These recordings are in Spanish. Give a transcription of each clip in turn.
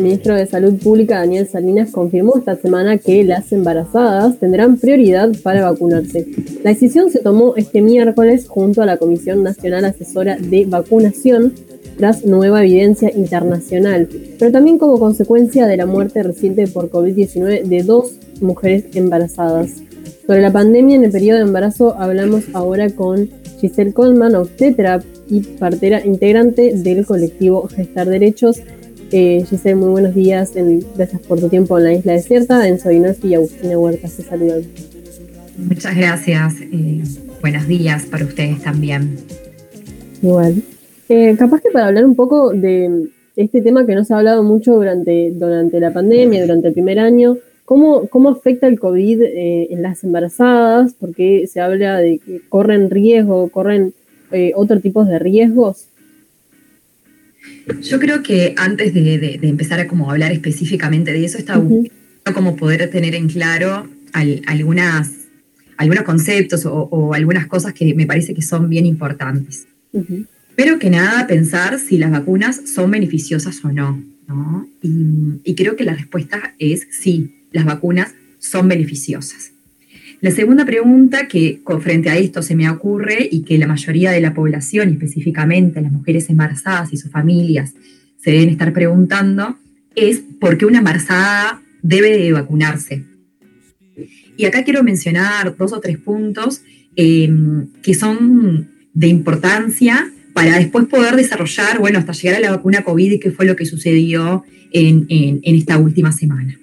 el ministro de Salud Pública, Daniel Salinas, confirmó esta semana que las embarazadas tendrán prioridad para vacunarse. La decisión se tomó este miércoles junto a la Comisión Nacional Asesora de Vacunación tras nueva evidencia internacional, pero también como consecuencia de la muerte reciente por COVID-19 de dos mujeres embarazadas. Sobre la pandemia en el periodo de embarazo hablamos ahora con Giselle Coleman, obstetra y partera integrante del colectivo Gestar Derechos. Eh, Giselle, muy buenos días. gracias por tu tiempo en la isla desierta. Enzo Dinolfi y Agustina Huerta se saludan. Muchas gracias. Eh, buenos días para ustedes también. Igual. Eh, capaz que para hablar un poco de este tema que no se ha hablado mucho durante, durante la pandemia, durante el primer año, ¿cómo, cómo afecta el COVID eh, en las embarazadas? Porque se habla de que corren riesgo, corren eh, otro tipo de riesgos. Yo creo que antes de, empezar a como hablar específicamente de eso, está uh como poder tener en claro algunas, algunos conceptos o, algunas cosas que me parece que son bien importantes. Pero que nada, pensar si las vacunas son beneficiosas o no. Y, creo que la respuesta es sí, las vacunas son beneficiosas. La segunda pregunta que frente a esto se me ocurre y que la mayoría de la población, específicamente las mujeres embarazadas y sus familias, se deben estar preguntando es por qué una embarazada debe de vacunarse. Y acá quiero mencionar dos o tres puntos eh, que son de importancia para después poder desarrollar, bueno, hasta llegar a la vacuna COVID y qué fue lo que sucedió en, esta última semana.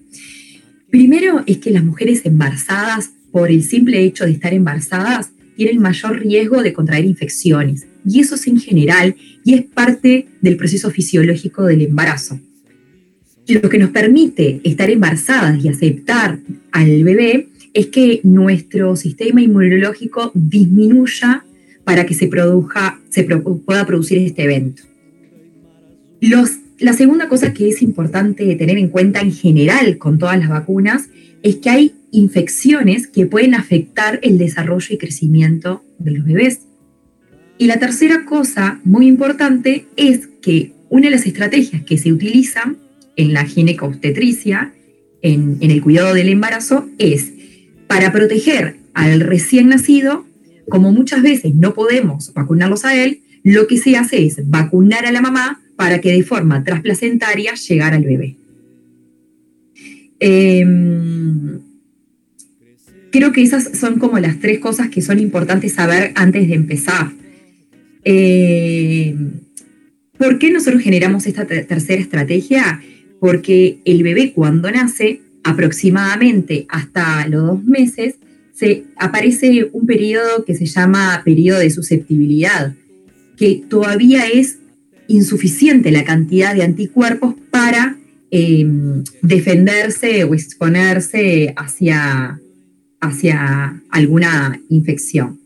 Primero es que las mujeres embarazadas, por el simple hecho de estar embarazadas, tienen mayor riesgo de contraer infecciones. Y eso es en general y es parte del proceso fisiológico del embarazo. Lo que nos permite estar embarazadas y aceptar al bebé es que nuestro sistema inmunológico disminuya para que se, produzca, se pueda producir este evento. La segunda cosa que es importante tener en cuenta en general con todas las vacunas es que hay infecciones que pueden afectar el desarrollo y crecimiento de los bebés. Y la tercera cosa muy importante es que una de las estrategias que se utilizan en la ginecobstetricia, en, en el cuidado del embarazo, es para proteger al recién nacido como muchas veces no podemos vacunarlos a él, lo que se hace es vacunar a la mamá para que de forma trasplacentaria llegara al bebé. Em, creo que esas son como las tres cosas que son importantes saber antes de empezar. Em, ¿Por qué nosotros generamos esta tercera estrategia? Porque el bebé cuando nace, aproximadamente hasta los dos meses, se aparece un periodo que se llama periodo de susceptibilidad, que todavía es insuficiente la cantidad de anticuerpos para em, defenderse o exponerse hacia, hacia alguna infección.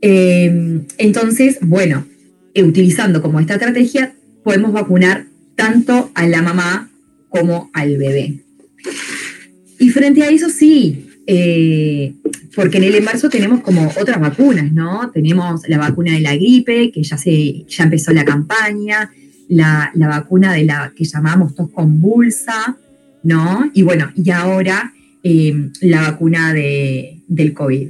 Em, entonces, bueno, eh, utilizando como esta estrategia, podemos vacunar tanto a la mamá como al bebé. Y frente a eso sí, eh, porque en el embarazo tenemos como otras vacunas, ¿no? Tenemos la vacuna de la gripe, que ya, se, ya empezó la campaña, la, vacuna de la que llamamos tos convulsa, ¿no? Y bueno, y ahora em, la vacuna de, del COVID.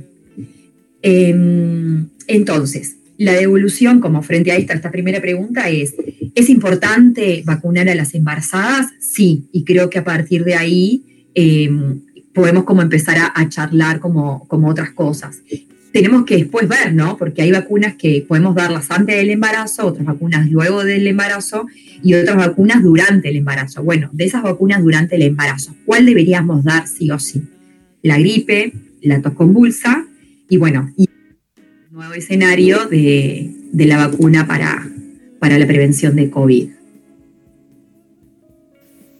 Em, entonces, la devolución como frente a esta, esta primera pregunta es, ¿es importante vacunar a las embarazadas? Sí, y creo que a partir de ahí em, podemos como empezar a, charlar como, como otras cosas. Tenemos que después ver, ¿no? Porque hay vacunas que podemos darlas antes del embarazo, otras vacunas luego del embarazo y otras vacunas durante el embarazo. Bueno, de esas vacunas durante el embarazo, ¿cuál deberíamos dar sí o sí? La gripe, la tos convulsa y bueno, y nuevo escenario de, la vacuna para, la prevención de COVID.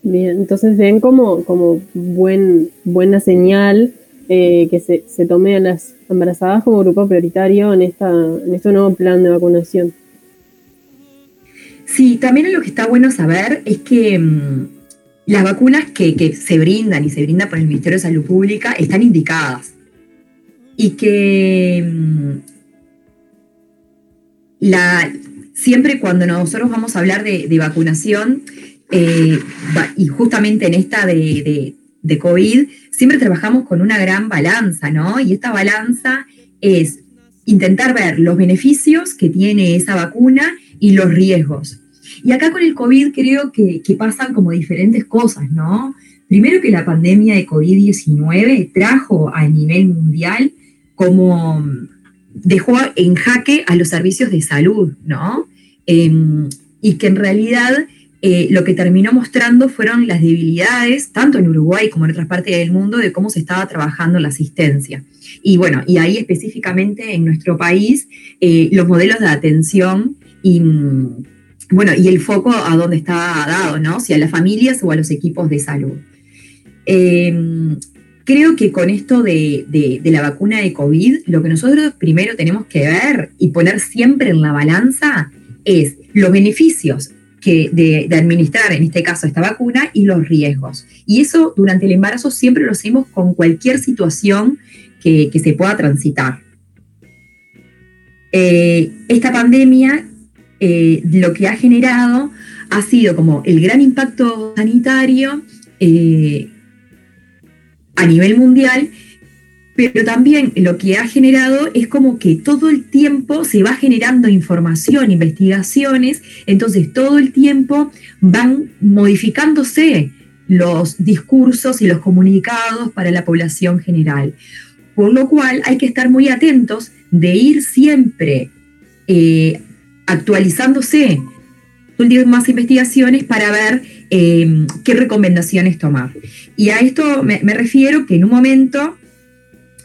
Bien, entonces ven como, como buen, buena señal eh, que se, se, tome a las embarazadas como grupo prioritario en, esta, en este nuevo plan de vacunación. Sí, también lo que está bueno saber es que mm, las vacunas que, se brindan y se brindan por el Ministerio de Salud Pública están indicadas. Y que mm, la, siempre cuando nosotros vamos a hablar de, de vacunación, eh, y justamente en esta de, COVID, siempre trabajamos con una gran balanza, ¿no? Y esta balanza es intentar ver los beneficios que tiene esa vacuna y los riesgos. Y acá con el COVID creo que, que pasan como diferentes cosas, ¿no? Primero que la pandemia de COVID-19 trajo a nivel mundial como dejó en jaque a los servicios de salud, ¿no? Em, y que en realidad eh, lo que terminó mostrando fueron las debilidades, tanto en Uruguay como en otras partes del mundo, de cómo se estaba trabajando la asistencia. Y bueno, y ahí específicamente en nuestro país, eh, los modelos de atención y, mm, bueno, y el foco a dónde está dado, ¿no? Si a las familias o a los equipos de salud. Em, creo que con esto de, la vacuna de COVID, lo que nosotros primero tenemos que ver y poner siempre en la balanza es los beneficios que de, administrar, en este caso, esta vacuna y los riesgos. Y eso durante el embarazo siempre lo hacemos con cualquier situación que, se pueda transitar. Eh, esta pandemia eh, lo que ha generado ha sido como el gran impacto sanitario eh, a nivel mundial, pero también lo que ha generado es como que todo el tiempo se va generando información, investigaciones, entonces todo el tiempo van modificándose los discursos y los comunicados para la población general. Por lo cual hay que estar muy atentos de ir siempre eh, actualizándose más investigaciones para ver eh, qué recomendaciones tomar. Y a esto me, refiero que en un momento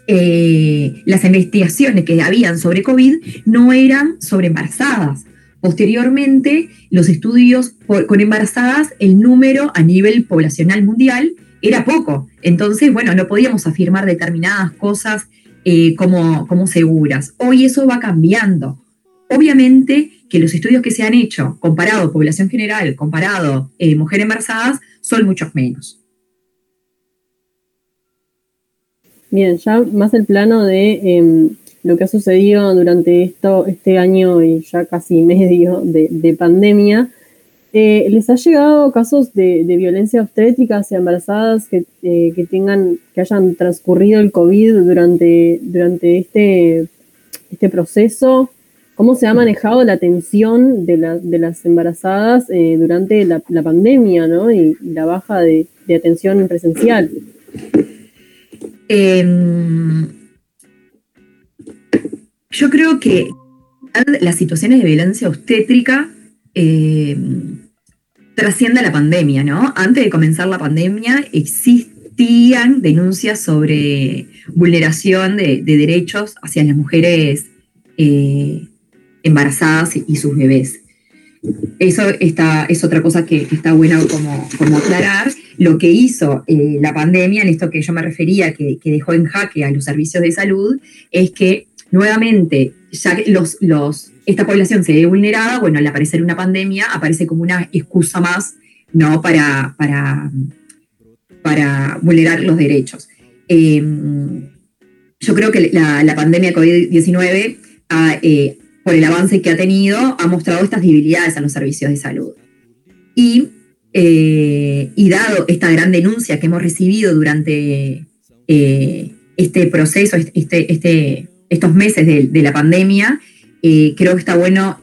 eh, las investigaciones que habían sobre COVID no eran sobre embarazadas. Posteriormente, los estudios con embarazadas, el número a nivel poblacional mundial era poco. Entonces, bueno, no podíamos afirmar determinadas cosas eh, como, como seguras. Hoy eso va cambiando. Obviamente que los estudios que se han hecho, comparado población general, comparado eh, mujeres embarazadas, son muchos menos. Bien, ya más el plano de em, lo que ha sucedido durante esto, este año y ya casi medio de, pandemia. Eh, ¿Les ha llegado casos de, violencia obstétrica hacia embarazadas que, eh, que, tengan, que hayan transcurrido el COVID durante, durante este, este proceso? cómo se ha manejado la atención de, las embarazadas eh, durante la, pandemia, ¿no? Y, la baja de, atención presencial. Em, yo creo que las situaciones de violencia obstétrica em, trasciende la pandemia, ¿no? Antes de comenzar la pandemia existían denuncias sobre vulneración de, derechos hacia las mujeres eh, embarazadas y sus bebés. Eso está, es otra cosa que, está bueno como, como, aclarar. Lo que hizo eh, la pandemia, en esto que yo me refería, que, dejó en jaque a los servicios de salud, es que nuevamente ya los, esta población se ve vulnerada, bueno, al aparecer una pandemia aparece como una excusa más ¿no? para, vulnerar los derechos. Em, yo creo que la, la pandemia COVID-19 ha, eh, por el avance que ha tenido, ha mostrado estas debilidades a los servicios de salud. Y, eh, y dado esta gran denuncia que hemos recibido durante eh, este proceso, este, este, estos meses de, la pandemia, eh, creo que está bueno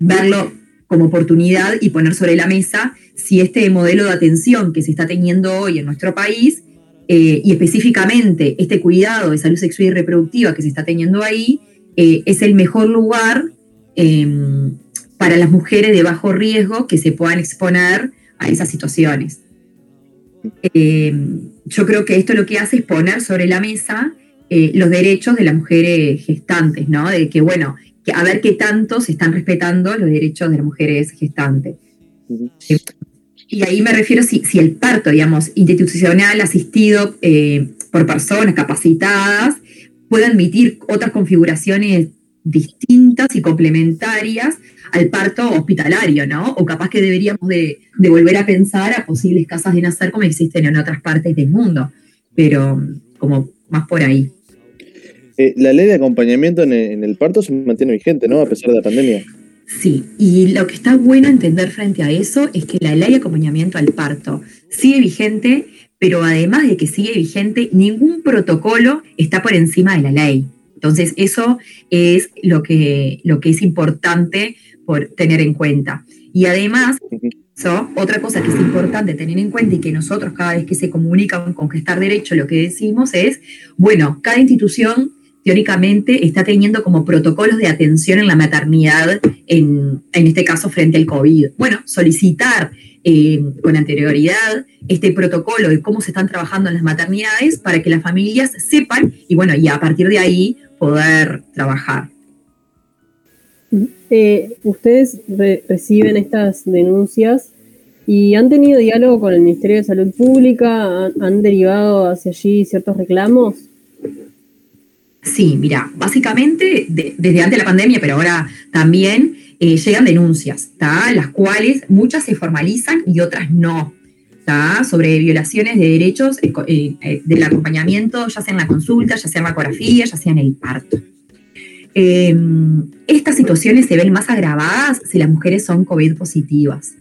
verlo como oportunidad y poner sobre la mesa si este modelo de atención que se está teniendo hoy en nuestro país y específicamente este cuidado de salud sexual y reproductiva que se está teniendo ahí, es el mejor lugar em, para las mujeres de bajo riesgo que se puedan exponer a esas situaciones. Em, yo creo que esto lo que hace es poner sobre la mesa eh, los derechos de las mujeres gestantes, ¿no? De que, bueno, a ver qué tanto se están respetando los derechos de las mujeres gestantes. Y ahí me refiero si, si el parto, digamos, institucional asistido eh, por personas capacitadas puede admitir otras configuraciones distintas y complementarias al parto hospitalario, ¿no? O capaz que deberíamos de, volver a pensar a posibles casas de nacer como existen en otras partes del mundo, pero como más por ahí. Eh, la ley de acompañamiento en el, parto se mantiene vigente, ¿no? A pesar de la pandemia. Sí, y lo que está bueno entender frente a eso es que la ley de acompañamiento al parto sigue vigente, pero además de que sigue vigente, ningún protocolo está por encima de la ley. Entonces, eso es lo que, lo que es importante por tener en cuenta. Y además, otra cosa que es importante tener en cuenta y que nosotros cada vez que se comunica con gestar derecho lo que decimos es, bueno, cada institución teóricamente está teniendo como protocolos de atención en la maternidad, en, este caso frente al COVID. Bueno, solicitar eh, con anterioridad este protocolo de cómo se están trabajando en las maternidades para que las familias sepan y bueno, y a partir de ahí poder trabajar. Eh, ustedes reciben estas denuncias y han tenido diálogo con el Ministerio de Salud Pública, han derivado hacia allí ciertos reclamos. Sí, mira, básicamente desde antes de la pandemia, pero ahora también eh, llegan denuncias, las cuales muchas se formalizan y otras no, sobre violaciones de derechos eh, eh, del acompañamiento, ya sea en la consulta, ya sea en la ecografía, ya sea en el parto. Em, estas situaciones se ven más agravadas si las mujeres son COVID positivas.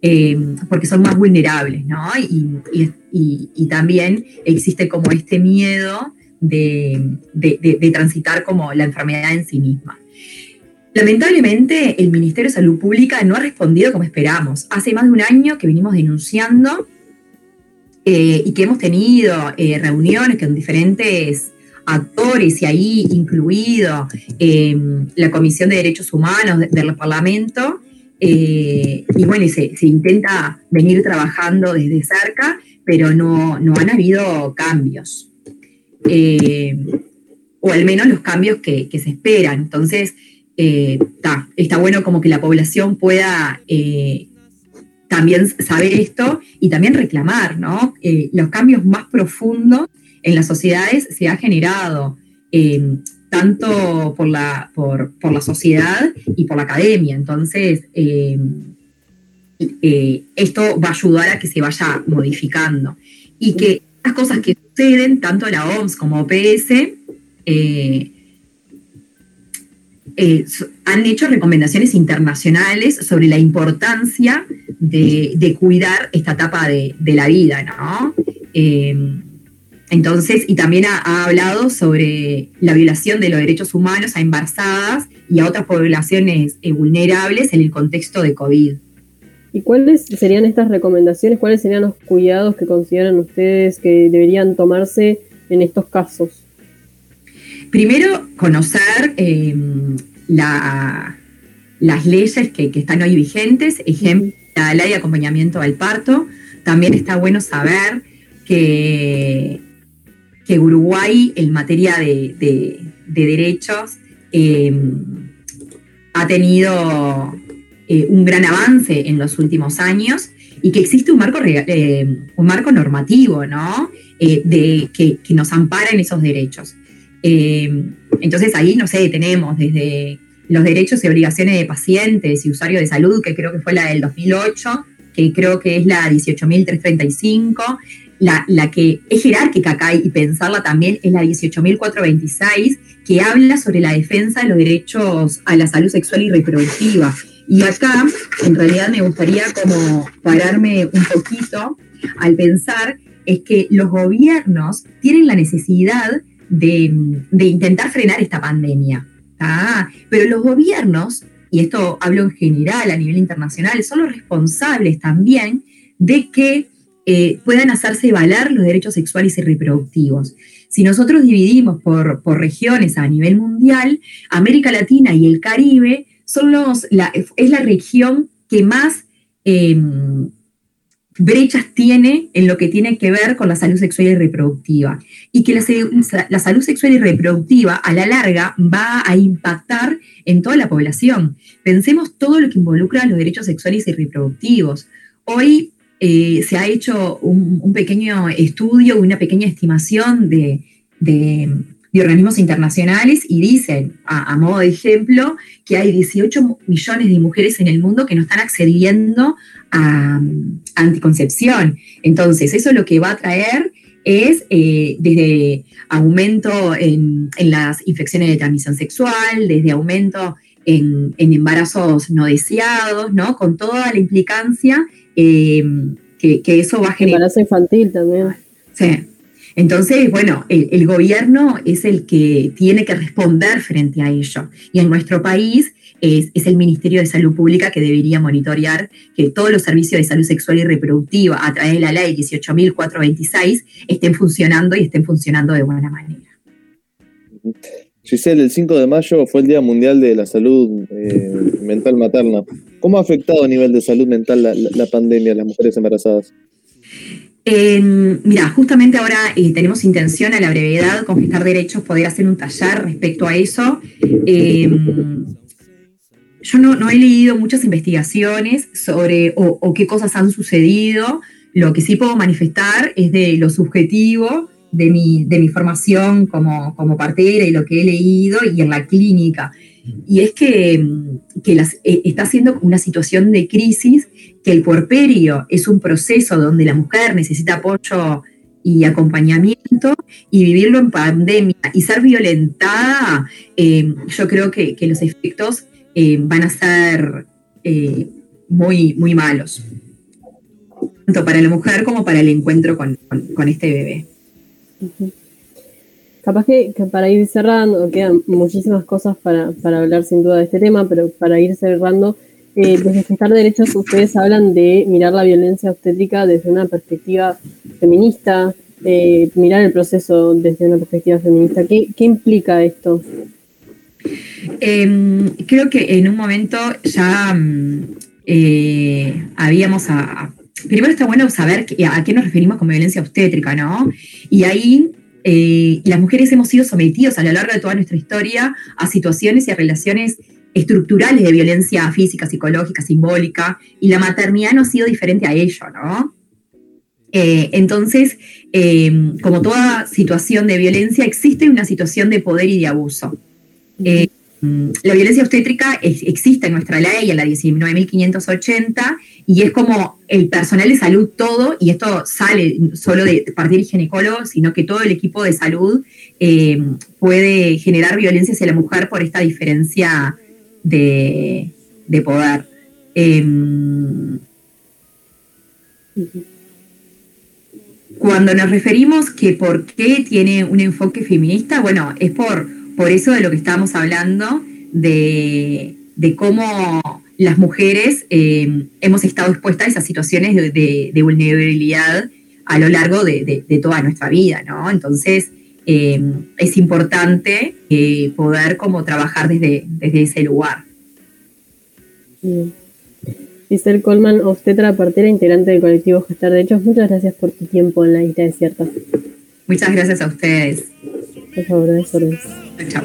Em, porque son más vulnerables, ¿no? y, también existe como este miedo de, transitar como la enfermedad en sí misma. Lamentablemente, el Ministerio de Salud Pública no ha respondido como esperamos. Hace más de un año que venimos denunciando eh, y que hemos tenido eh, reuniones con diferentes actores y ahí incluido em, la Comisión de Derechos Humanos del Parlamento. Eh, y bueno, se, intenta venir trabajando desde cerca, pero no, no han habido cambios. O al menos los cambios que, se esperan. Entonces, eh, está bueno como que la población pueda eh, también saber esto y también reclamar, ¿no? los cambios más profundos en las sociedades se ha generado tanto por la, por, por, la sociedad y por la academia. Entonces, esto va a ayudar a que se vaya modificando y que las cosas que suceden, tanto la OMS como OPS, eh, eh, han hecho recomendaciones internacionales sobre la importancia de, cuidar esta etapa de, la vida, ¿no? Eh, entonces, y también ha, hablado sobre la violación de los derechos humanos a embarazadas y a otras poblaciones vulnerables en el contexto de COVID. ¿Y cuáles serían estas recomendaciones? ¿Cuáles serían los cuidados que consideran ustedes que deberían tomarse en estos casos? Primero, conocer em, las leyes que, están hoy vigentes, ejemplo, la ley de acompañamiento al parto. También está bueno saber que, Uruguay, en materia de, derechos, em, ha tenido eh, un gran avance en los últimos años y que existe un marco, eh, un marco normativo, ¿no? Eh, de, que, nos ampara en esos derechos. Entonces ahí, no sé, tenemos desde los derechos y obligaciones de pacientes y usuarios de salud, que creo que fue la del 2008, que creo que es la 18.335, la, la, que es jerárquica acá y pensarla también es la 18.426, que habla sobre la defensa de los derechos a la salud sexual y reproductiva. Y acá, en realidad, me gustaría como pararme un poquito al pensar es que los gobiernos tienen la necesidad de, intentar frenar esta pandemia. Pero los gobiernos, y esto hablo en general a nivel internacional, son los responsables también de que eh, puedan hacerse valer los derechos sexuales y reproductivos. Si nosotros dividimos por, por regiones a nivel mundial, América Latina y el Caribe son los, es la región que más em, brechas tiene en lo que tiene que ver con la salud sexual y reproductiva. Y que la, salud sexual y reproductiva a la larga va a impactar en toda la población. Pensemos todo lo que involucra los derechos sexuales y reproductivos. Hoy eh, se ha hecho un, pequeño estudio, una pequeña estimación de de organismos internacionales y dicen, a, modo de ejemplo, que hay 18 millones de mujeres en el mundo que no están accediendo a, anticoncepción. Entonces, eso lo que va a traer es eh, desde aumento en, las infecciones de transmisión sexual, desde aumento en, embarazos no deseados, ¿no? Con toda la implicancia eh, que, eso va a generar. Embarazo infantil también. Sí. Entonces, bueno, el, gobierno es el que tiene que responder frente a ello. Y en nuestro país es, el Ministerio de Salud Pública que debería monitorear que todos los servicios de salud sexual y reproductiva a través de la ley 18.426 estén funcionando y estén funcionando de buena manera. Giselle, el 5 de mayo fue el Día Mundial de la Salud eh, Mental Materna. ¿Cómo ha afectado a nivel de salud mental la, pandemia a las mujeres embarazadas? Mira, justamente ahora eh, tenemos intención a la brevedad con Gestar Derechos poder hacer un taller respecto a eso. Em, yo no, he leído muchas investigaciones sobre o, qué cosas han sucedido. Lo que sí puedo manifestar es de lo subjetivo de mi, de mi formación como, como partera y lo que he leído y en la clínica. Y es que, que eh, está siendo una situación de crisis, que el puerperio es un proceso donde la mujer necesita apoyo y acompañamiento y vivirlo en pandemia y ser violentada, eh, yo creo que, que los efectos eh, van a ser eh, muy, muy malos, tanto para la mujer como para el encuentro con, este bebé. Capaz que, para ir cerrando, quedan muchísimas cosas para, hablar sin duda de este tema, pero para ir cerrando, eh, desde Gestar Derechos ustedes hablan de mirar la violencia obstétrica desde una perspectiva feminista, mirar el proceso desde una perspectiva feminista. ¿Qué, qué implica esto? Em, creo que en un momento ya mm, eh, habíamos a, Primero está bueno saber a qué nos referimos con violencia obstétrica, ¿no? Y ahí eh, las mujeres hemos sido sometidos a lo largo de toda nuestra historia a situaciones y a relaciones estructurales de violencia física, psicológica, simbólica, y la maternidad no ha sido diferente a ello, ¿no? Eh, entonces, em, como toda situación de violencia, existe una situación de poder y de abuso. Mm, la violencia obstétrica existe en nuestra ley, en la 19.580, y es como el personal de salud todo, y esto sale solo de partir ginecólogo, sino que todo el equipo de salud eh, puede generar violencia hacia la mujer por esta diferencia de, poder. Em, cuando nos referimos que por qué tiene un enfoque feminista, bueno, es por por eso de lo que estábamos hablando, de, cómo las mujeres eh, hemos estado expuestas a esas situaciones de, vulnerabilidad a lo largo de, toda nuestra vida, ¿no? Entonces, eh, es importante eh, poder como trabajar desde, desde ese lugar. Giselle Colman, obstetra partera integrante del colectivo Gestar de Hechos, muchas gracias por tu tiempo en la isla desierta. Muchas gracias a ustedes. Por favor, Chao.